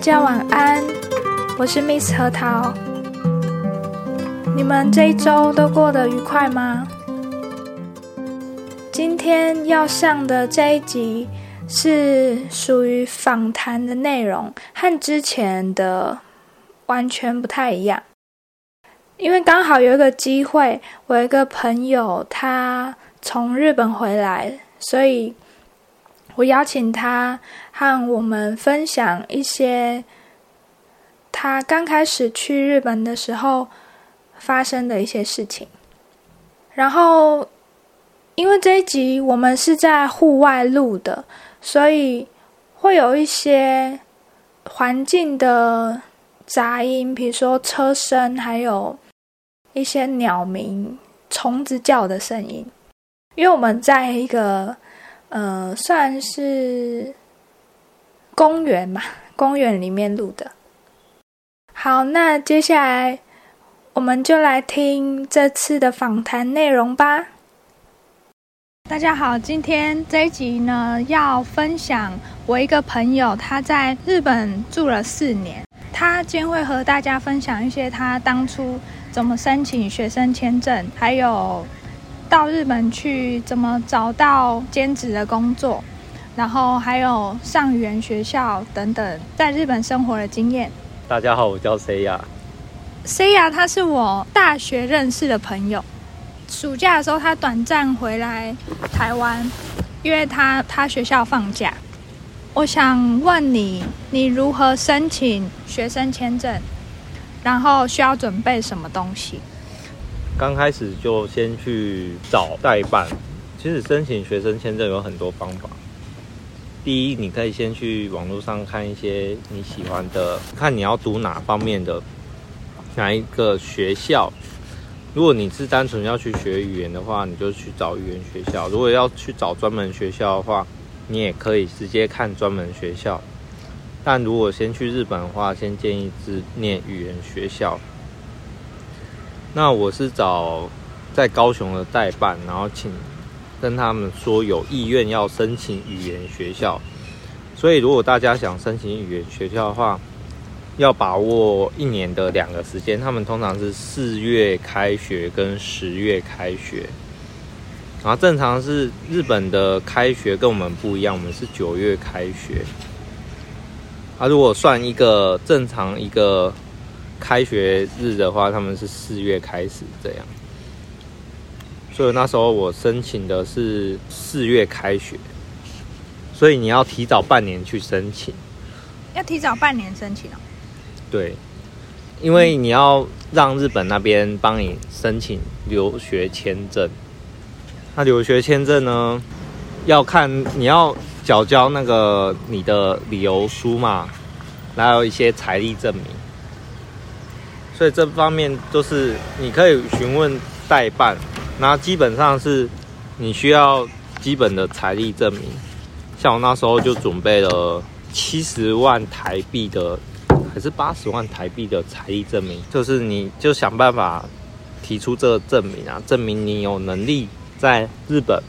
大家晚安，我是 Miss 核桃。你们这一周都过得愉快吗？今天要上的这一集是属于访谈的内容，和之前的完全不太一样。因为刚好有一个机会，我有一个朋友他从日本回来，所以我邀请他和我们分享一些他刚开始去日本的时候发生的一些事情。然后，因为这一集我们是在户外录的，所以会有一些环境的杂音，比如说车声，还有。一些鸟鸣、虫子叫的声音，因为我们在一个呃，算是公园嘛，公园里面录的。好，那接下来我们就来听这次的访谈内容吧。大家好，今天这一集呢，要分享我一个朋友，他在日本住了四年，他将会和大家分享一些他当初。怎么申请学生签证？还有到日本去怎么找到兼职的工作？然后还有上语言学校等等，在日本生活的经验。大家好，我叫 C 亚。C 亚他是我大学认识的朋友，暑假的时候他短暂回来台湾，因为他他学校放假。我想问你，你如何申请学生签证？然后需要准备什么东西？刚开始就先去找代办。其实申请学生签证有很多方法。第一，你可以先去网络上看一些你喜欢的，看你要读哪方面的，哪一个学校。如果你是单纯要去学语言的话，你就去找语言学校；如果要去找专门学校的话，你也可以直接看专门学校。但如果先去日本的话，先建议是念语言学校。那我是找在高雄的代办，然后请跟他们说有意愿要申请语言学校。所以如果大家想申请语言学校的话，要把握一年的两个时间，他们通常是四月开学跟十月开学。然后正常是日本的开学跟我们不一样，我们是九月开学。啊如果算一个正常一个开学日的话，他们是四月开始这样，所以那时候我申请的是四月开学，所以你要提早半年去申请，要提早半年申请哦。对，因为你要让日本那边帮你申请留学签证，那留学签证呢，要看你要。缴交那个你的理由书嘛，还有一些财力证明，所以这方面就是你可以询问代办，那基本上是你需要基本的财力证明。像我那时候就准备了七十万台币的，还是八十万台币的财力证明，就是你就想办法提出这个证明啊，证明你有能力在日本。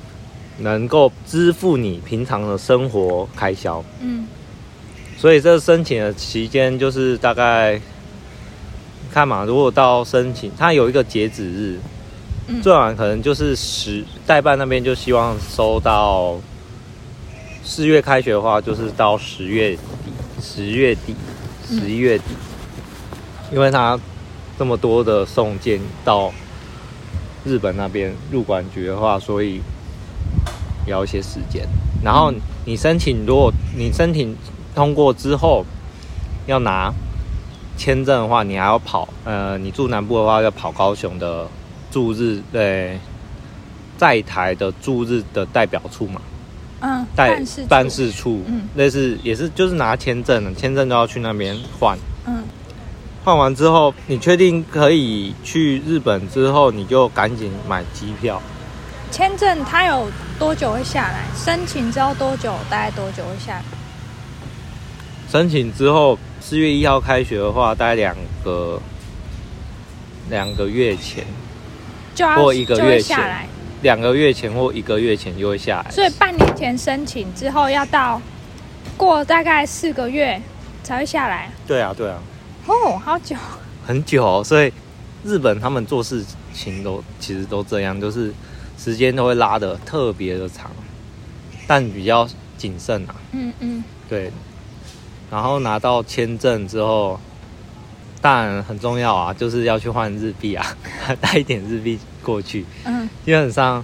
能够支付你平常的生活开销，嗯，所以这申请的期间就是大概看嘛，如果到申请，它有一个截止日，最晚可能就是十代办那边就希望收到四月开学的话，就是到十月底，十月底，十一月底，因为他这么多的送件到日本那边入管局的话，所以。要一些时间，然后你申请，如果你申请通过之后，要拿签证的话，你还要跑，呃，你住南部的话要跑高雄的驻日，对，在台的驻日的代表处嘛，嗯，办事办事处，嗯，类似也是就是拿签证，签证都要去那边换，嗯，换完之后，你确定可以去日本之后，你就赶紧买机票。签证它有多久会下来？申请之后多久？大概多久会下来？申请之后四月一号开学的话，大概两个两个月前，就要或一个月前，两个月前或一个月前就会下来。所以半年前申请之后，要到过大概四个月才会下来。对啊，对啊，哦，好久。很久，所以日本他们做事情都其实都这样，就是时间都会拉的特别的长，但比较谨慎啊。嗯嗯，对，然后拿到签证之后，当然很重要啊，就是要去换日币啊，带一点日币过去。嗯，基本上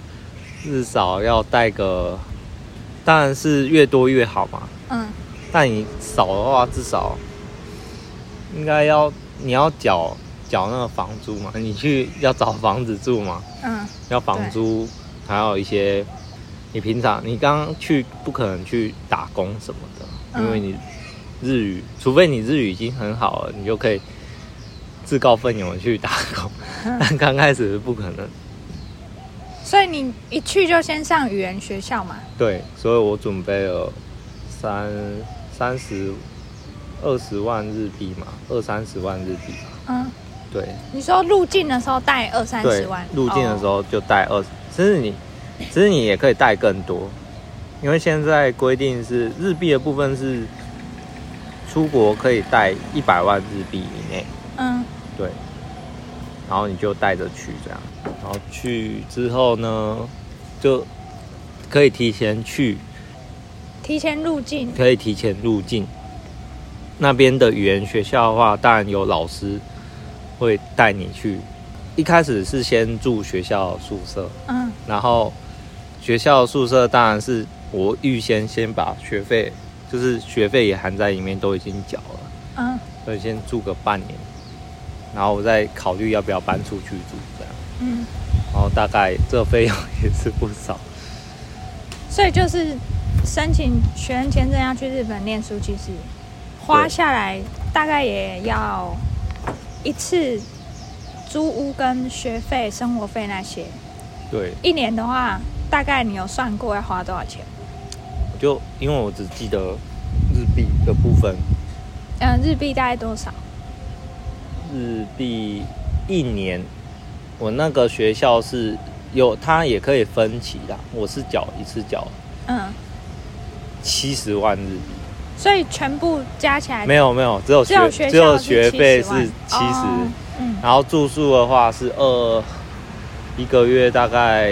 至少要带个，当然是越多越好嘛。嗯，但你少的话，至少应该要你要缴缴那个房租嘛，你去要找房子住嘛，嗯，要房租，还有一些你平常你刚刚去不可能去打工什么的，因为你日语，除非你日语已经很好了，你就可以自告奋勇的去打工，但刚开始是不可能。所以你一去就先上语言学校嘛？对，所以我准备了三三十二十万日币嘛，二三十万日币嘛。嗯，对你说入境的时候带二三十万，，入境的时哦，候就带二，其实你其实你也可以带更多，因为现在规定是日币的部分是出国可以带一百万日币以内，嗯。对，然后你就带着去这样，然后去之后呢，就可以提前去，提前入境，可以提前入境。那边的语言学校的话，当然有老师会带你去。一开始是先住学校宿舍，嗯。然后学校宿舍当然是我预先先把学费，就是学费也含在里面，都已经缴了，嗯所以先住个半年，然后我再考虑要不要搬出去住这样。嗯，然后大概这费用也是不少。所以就是申请学生签证要去日本念书，其实花下来大概也要一次租屋跟学费、生活费那些。对，一年的话，大概你有算过要花多少钱？我就因为我只记得日币的部分，嗯，日币大概多少？日币一年，我那个学校是有，它也可以分期的，我是缴一次缴嗯，七十万日币，所以全部加起来？没有没有，只有只有学学只有校学费是七十、哦嗯。然后住宿的话是二一个月大概，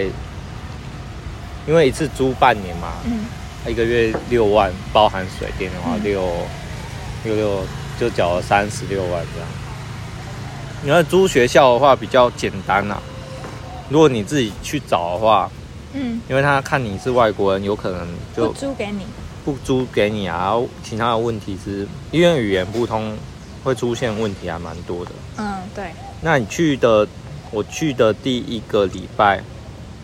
因为一次租半年嘛，嗯一个月六万，包含水电的话嗯六六六就缴了三十六万这样。你要租学校的话比较简单啦、如果你自己去找的话，嗯，因为他看你是外国人，有可能不就租给你。不租给你啊。其他的问题是，因为语言不通，会出现问题还蛮多的。嗯，对，那你去的，我去的第一个礼拜，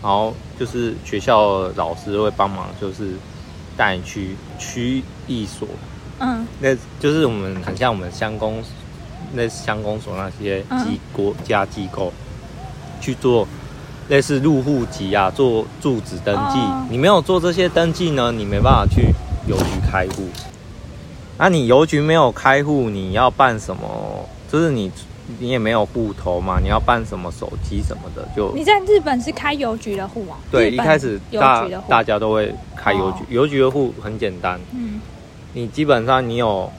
然后就是学校老师会帮忙，就是带你去区役所，嗯那就是我们很像我们乡公，那乡公所那些嗯机国家机构去做类似入户籍啊，做住址登记。哦你没有做这些登记呢，你没办法去邮局开户。那、你邮局没有开户，你要办什么？就是你你也没有户头嘛，你要办什么手机什么的，就你在日本是开邮局的户啊？对。一开始大大家都会开邮局哦，邮局的户很简单，嗯。你基本上你有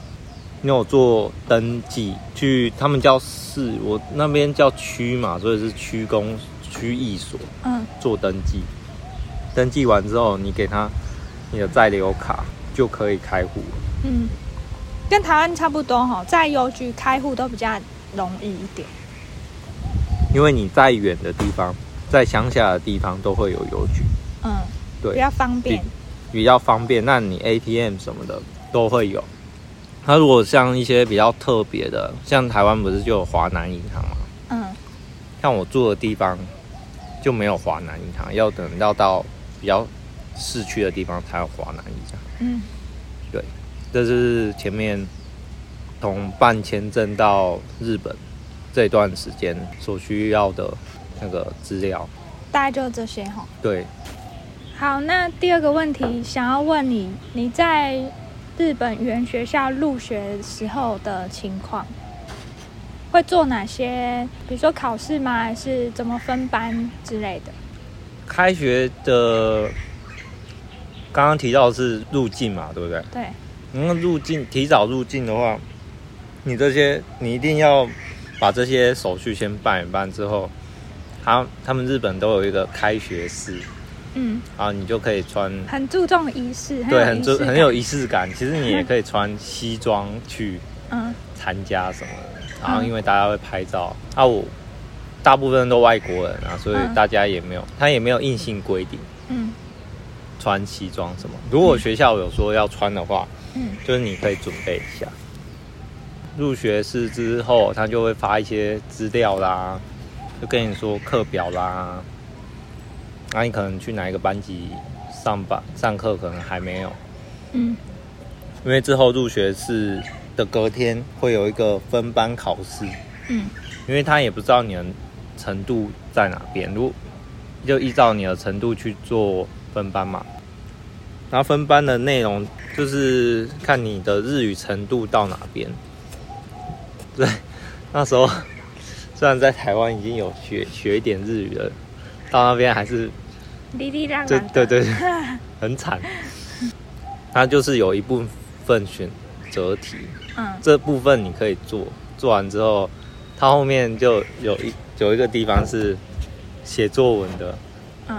你有做登记，去他们叫市，我那边叫区嘛，所以是区公区役所嗯。做登记。登记完之后，你给他你的在留卡就可以开户了。嗯，跟台湾差不多哈，在邮局开户都比较容易一点。因为你在远的地方，在乡下的地方都会有邮局，嗯，对比较方便。比较方便。那你 ATM 什么的都会有。那如果像一些比较特别的，像台湾不是就有华南银行吗？嗯像我住的地方就没有华南银行，要等到到比较市区的地方才有华南银行。嗯对这是前面从办签证到日本这段时间所需要的那个资料。大概就这些哈。对，好，那第二个问题想要问你，你在日本语言学校入学时候的情况，会做哪些？比如说考试吗？还是怎么分班之类的？开学的刚刚提到的是入境嘛，对不对？对，那入境提早入境的话，你这些你一定要把这些手续先办一办之后，他他们日本都有一个开学式，嗯，啊，你就可以穿很注重仪式，对，很注注很有仪式感。其实你也可以穿西装去嗯。参加什么，然后因为大家会拍照，啊，我大部分都外国人啊，所以嗯。大家也没有，他也没有硬性规定嗯。穿西装什么。如果学校有说要穿的话，嗯。就是你可以准备一下。入学式之后，他就会发一些资料啦，就跟你说课表啦，那你可能去哪一个班级上班上课，可能还没有，嗯因为之后入学是的隔天会有一个分班考试，嗯因为他也不知道你的程度在哪边，如就依照你的程度去做分班嘛。然后分班的内容就是看你的日语程度到哪边。对，那时候虽然在台湾已经有学学一点日语了，到那边还是哩哩啦啦对的，对对，很惨。它就是有一部分选择题，嗯这部分你可以做，做完之后，它后面就有一有一个地方是写作文的，嗯，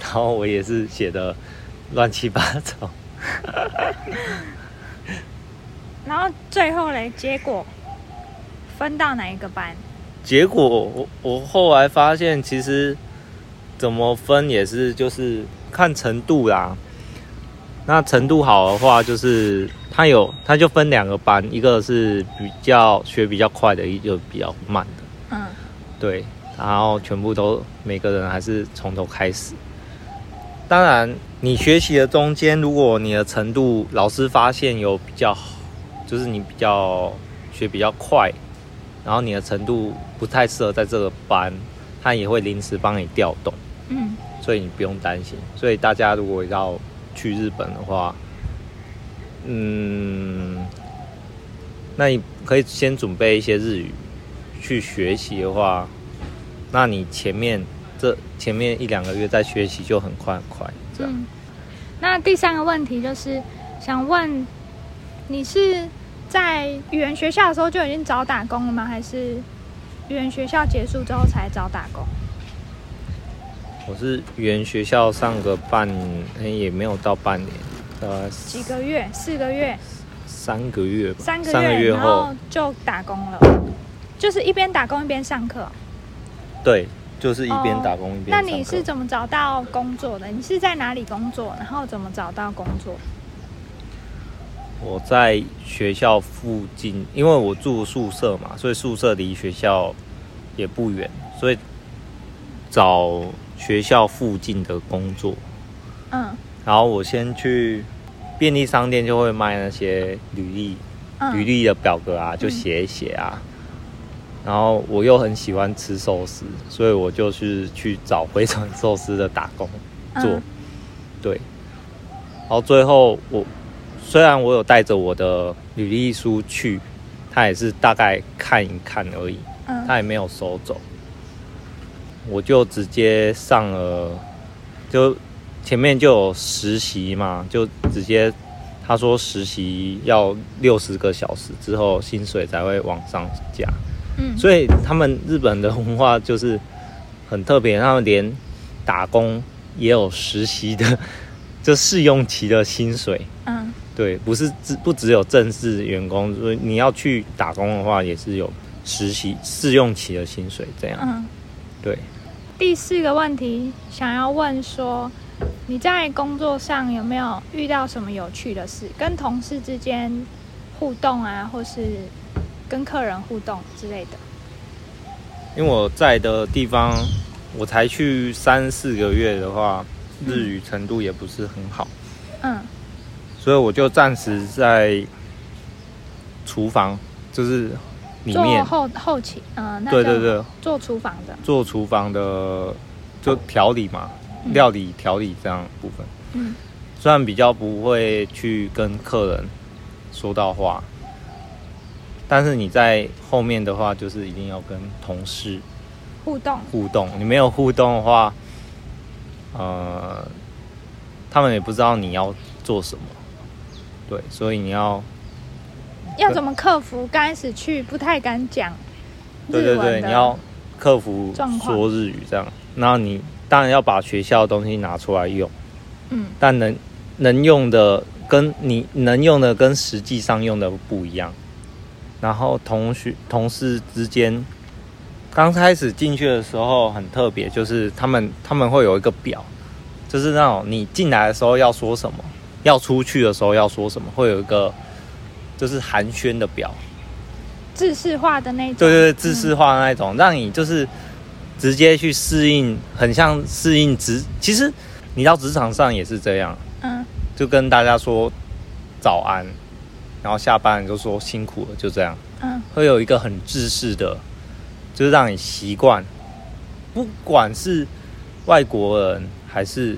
然后我也是写的乱七八糟。然后最后嘞，结果分到哪一个班？结果我我后来发现，其实怎么分也是就是看程度啦。那程度好的话，就是它有它就分两个班，一个是比较学比较快的，一个比较慢的。嗯对，然后全部都每个人还是从头开始。当然，你学习的中间，如果你的程度老师发现有比较好，就是你比较学比较快，然后你的程度不太适合在这个班，他也会临时帮你调动，嗯所以你不用担心。所以大家如果要去日本的话，嗯，那你可以先准备一些日语去学习的话，那你前面这前面一两个月在学习就很快很快，这样。嗯。那第三个问题就是想问，你是在语言学校的时候就已经找打工了吗？还是语言学校结束之后才找打工？我是原学校上个半年，也没有到半年，呃，几个月？四个月？三个月吧，三个月？三个月然后后，就打工了，就是一边打工一边上课。对，就是一边哦打工一边那。你是怎么找到工作的？你是在哪里工作？然后怎么找到工作？我在学校附近，因为我住宿舍嘛，所以宿舍离学校也不远，所以找学校附近的工作。嗯。然后我先去便利商店，就会卖那些履历、嗯。履历的表格啊，就写一写啊。然后我又很喜欢吃寿司，所以我就是去找回转寿司的打工做。嗯对，然后最后我虽然我有带着我的履历书去，他也是大概看一看而已，嗯。他也没有收走，我就直接上了，就前面就有实习嘛，就直接他说实习要六十个小时之后薪水才会往上加，嗯，所以他们日本的文化就是很特别，他们连打工也有实习的，就试用期的薪水。嗯对，不是只不只有正式员工，所以你要去打工的话，也是有实习试用期的薪水这样。嗯。对，第四个问题想要问说，你在工作上有没有遇到什么有趣的事？跟同事之间互动啊，或是跟客人互动之类的？因为我在的地方，我才去三四个月的话，日语程度也不是很好，嗯所以我就暂时在厨房，就是里做面，后后勤，嗯、那就对对对，做厨房的，做厨房的就调理嘛，嗯料理调理这样部分。嗯虽然比较不会去跟客人说到话，但是你在后面的话，就是一定要跟同事互动，互动。你没有互动的话，呃，他们也不知道你要做什么。对，所以你要要怎么克服？刚开始去不太敢讲对对对，你要克服说日语这样，然后你当然要把学校的东西拿出来用，嗯，但能能用的跟你能用的跟实际上用的不一样，然后同学同事之间刚开始进去的时候很特别，就是他们他们会有一个表，就是那种你进来的时候要说什么，要出去的时候要说什么，会有一个就是寒暄的表。制式化的那种，对对对，制式化的那种，让你就是直接去适应，很像适应职。其实你到职场上也是这样，嗯，就跟大家说早安，然后下班就说辛苦了，就这样，嗯，会有一个很制式的，就是让你习惯，不管是外国人还是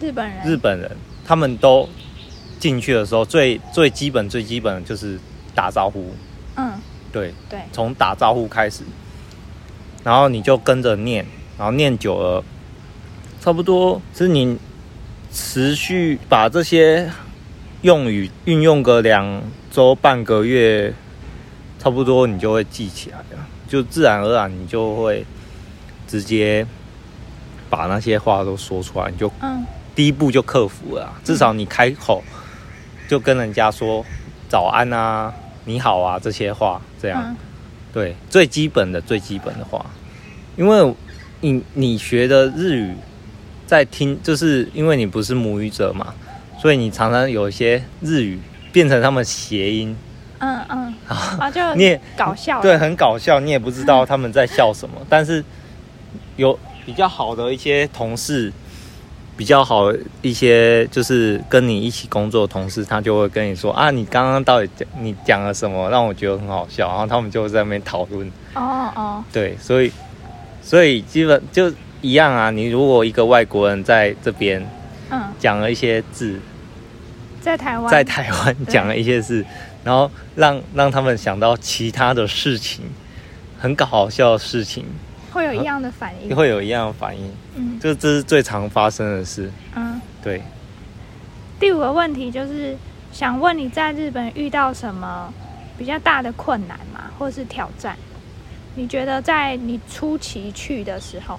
日本人，日本人，他们都进去的时候最最基本最基本的就是打招呼，嗯。对。对，从打招呼开始，然后你就跟着念，然后念久了，差不多是你持续把这些用语运用个两周半个月，差不多你就会记起来了，就自然而然你就会直接把那些话都说出来，你就嗯，第一步就克服了，至少你开口就跟人家说早安啊。你好啊，这些话这样，对最基本的最基本的话，因为你你学的日语在听，就是因为你不是母语者嘛，所以你常常有一些日语变成他们谐音，嗯嗯，啊就你也搞笑，对，很搞笑，你也不知道他们在笑什么，但是有比较好的一些同事。比较好一些，就是跟你一起工作的同事，他就会跟你说啊，你刚刚到底讲你讲了什么，让我觉得很好笑，然后他们就在那边讨论。哦哦，对，所以所以基本就一样啊。你如果一个外国人在这边，嗯，讲了一些字，在台湾，在台湾讲了一些字，然后让让他们想到其他的事情，很搞笑的事情。会有一样的反应，会有一样的反应，嗯，这这是最常发生的事，嗯，对。第五个问题就是想问你在日本遇到什么比较大的困难吗，或是挑战？你觉得在你初期去的时候，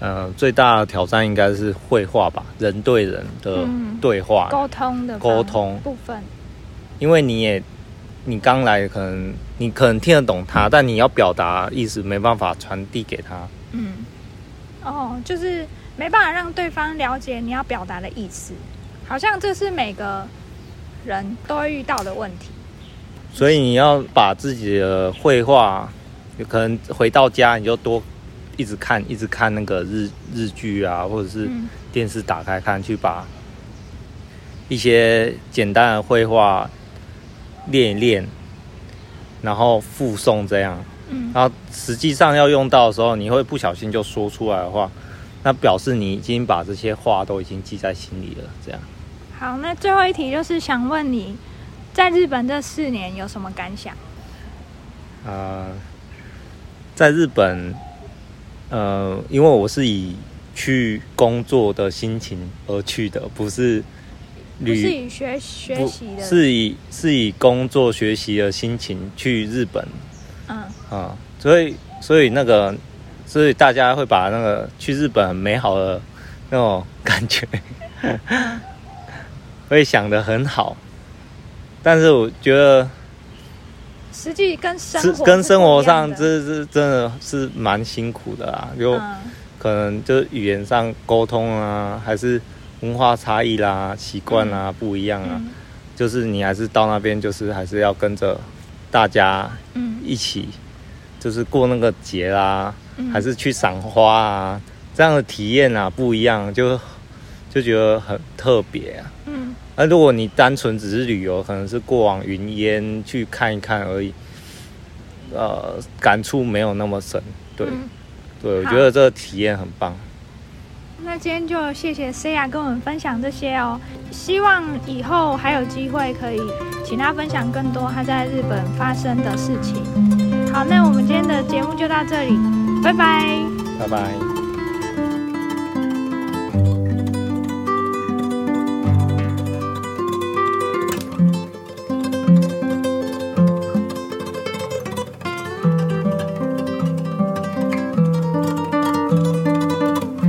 呃，最大的挑战应该是绘画吧，人对人的对话、沟通的沟通。部分，因为你也。你刚来，可能你可能听得懂他，但你要表达意思没办法传递给他。嗯，哦，就是没办法让对方了解你要表达的意思，好像这是每个人都会遇到的问题。所以你要把自己的绘画，有可能回到家你就多一直看，一直看那个日日剧啊，或者是电视打开看，去把一些简单的绘画。练一练，然后附送这样，嗯，然后实际上要用到的时候，你会不小心就说出来的话，那表示你已经把这些话都已经记在心里了。这样。好，那最后一题就是想问你在日本这四年有什么感想？呃，在日本，呃，因为我是以去工作的心情而去的，不是。不是以学学习的，是以是以工作学习的心情去日本，嗯。啊，所以所以那个，所以大家会把那个去日本很美好的那种感觉，会想的很好，但是我觉得，实际跟生活跟生活上这是真的是蛮辛苦的啊，就可能就语言上沟通啊，还是。文化差异啦，习惯啦不一样啊，就是你还是到那边，就是还是要跟着大家一起，就是过那个节啦，还是去赏花啊，这样的体验啊不一样，就就觉得很特别啊。嗯，那如果你单纯只是旅游，可能是过往云烟去看一看而已，呃，感触没有那么深。对，对我觉得这个体验很棒。那今天就谢谢 C 亚跟我们分享这些哦，希望以后还有机会可以请他分享更多他在日本发生的事情。好，那我们今天的节目就到这里，拜拜，拜拜。